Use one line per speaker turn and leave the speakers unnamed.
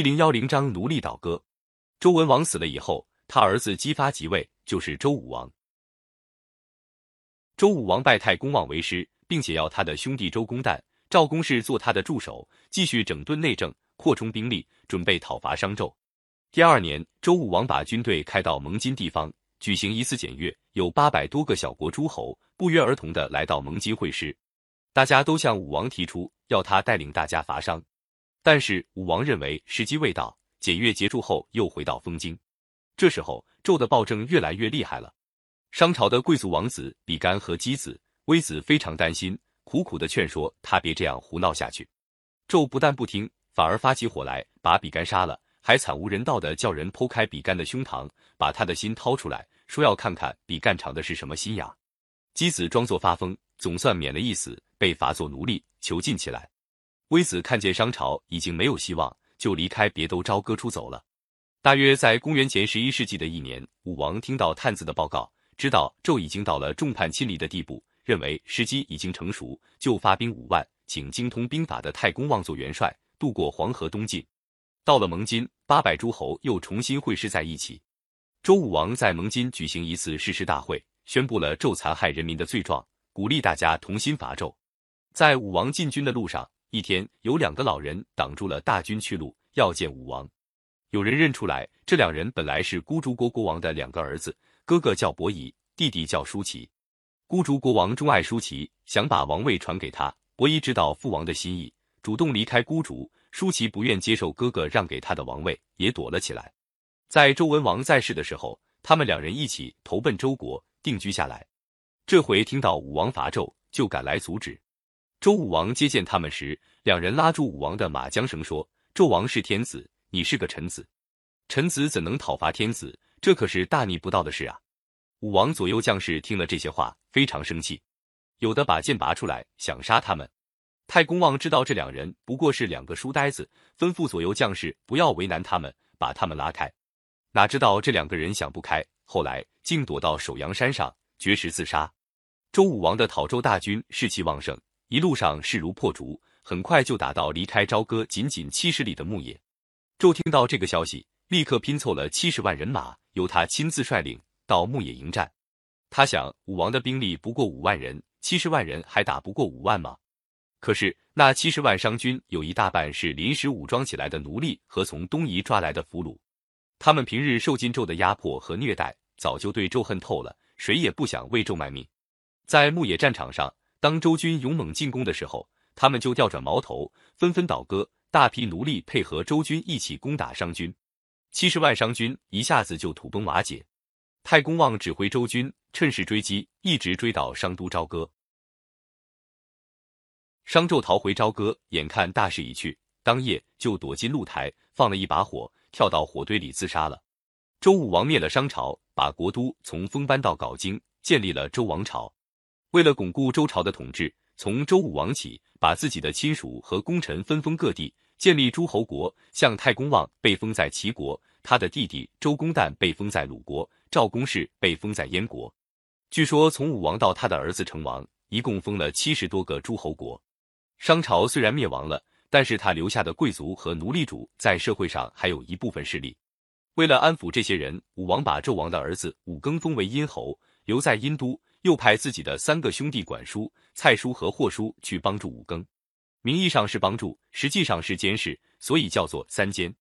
一零幺零章奴隶倒戈。周文王死了以后，他儿子姬发即位，就是周武王。周武王拜太公望为师，并且要他的兄弟周公旦、赵公氏做他的助手，继续整顿内政，扩充兵力，准备讨伐商纣。第二年，周武王把军队开到蒙津地方，举行一次检阅，有八百多个小国诸侯不约而同的来到蒙津会师，大家都向武王提出要他带领大家伐商，但是武王认为时机未到，检阅结束后又回到封京。这时候，纣的暴政越来越厉害了。商朝的贵族王子比干和姬子、微子非常担心，苦苦的劝说他别这样胡闹下去。纣不但不听，反而发起火来，把比干杀了，还惨无人道的叫人剖开比干的胸膛，把他的心掏出来，说要看看比干藏的是什么心眼。姬子装作发疯，总算免了一死，被罚做奴隶，囚禁起来。微子看见商朝已经没有希望，就离开别都朝歌出走了。大约在公元前十一世纪的一年，武王听到探子的报告。知道纣已经到了众叛亲离的地步，认为时机已经成熟，就发兵五万，请精通兵法的太公望做元帅，渡过黄河东进。到了蒙津，八百诸侯又重新会师在一起。周武王在蒙津举行一次誓师大会，宣布了纣残害人民的罪状，鼓励大家同心伐纣。在武王进军的路上，一天有两个老人挡住了大军去路，要见武王。有人认出来，这两人本来是孤竹国国王的两个儿子。哥哥叫伯夷，弟弟叫叔齐。孤竹国王钟爱叔齐，想把王位传给他。伯夷知道父王的心意，主动离开孤竹。叔齐不愿接受哥哥让给他的王位，也躲了起来。在周文王在世的时候，他们两人一起投奔周国，定居下来。这回听到武王伐纣，就赶来阻止。周武王接见他们时，两人拉住武王的马缰绳说：“纣王是天子，你是个臣子，臣子怎能讨伐天子？”这可是大逆不道的事啊！武王左右将士听了这些话，非常生气，有的把剑拔出来想杀他们。太公望知道这两人不过是两个书呆子，吩咐左右将士不要为难他们，把他们拉开。哪知道这两个人想不开，后来竟躲到首阳山上绝食自杀。周武王的讨周大军士气旺盛，一路上势如破竹，很快就打到离开朝歌仅仅七十里的牧野。纣听到这个消息。立刻拼凑了七十万人马，由他亲自率领到牧野迎战。他想，武王的兵力不过五万人，七十万人还打不过五万吗？可是那七十万商军有一大半是临时武装起来的奴隶和从东夷抓来的俘虏，他们平日受尽纣的压迫和虐待，早就对纣恨透了，谁也不想为纣卖命。在牧野战场上，当周军勇猛进攻的时候，他们就调转矛头，纷纷倒戈，大批奴隶配合周军一起攻打商军。七十万商军一下子就土崩瓦解，太公望指挥周军趁势追击，一直追到商都朝歌。商纣逃回朝歌，眼看大势已去，当夜就躲进露台，放了一把火，跳到火堆里自杀了。周武王灭了商朝，把国都从封搬到镐京，建立了周王朝。为了巩固周朝的统治，从周武王起，把自己的亲属和功臣分封各地。建立诸侯国，像太公望被封在齐国，他的弟弟周公旦被封在鲁国，赵公氏被封在燕国。据说从武王到他的儿子成王，一共封了七十多个诸侯国。商朝虽然灭亡了，但是他留下的贵族和奴隶主在社会上还有一部分势力。为了安抚这些人，武王把纣王的儿子武庚封为殷侯，留在殷都，又派自己的三个兄弟管叔、蔡叔和霍叔去帮助武庚。名义上是帮助，实际上是监视，所以叫做三监。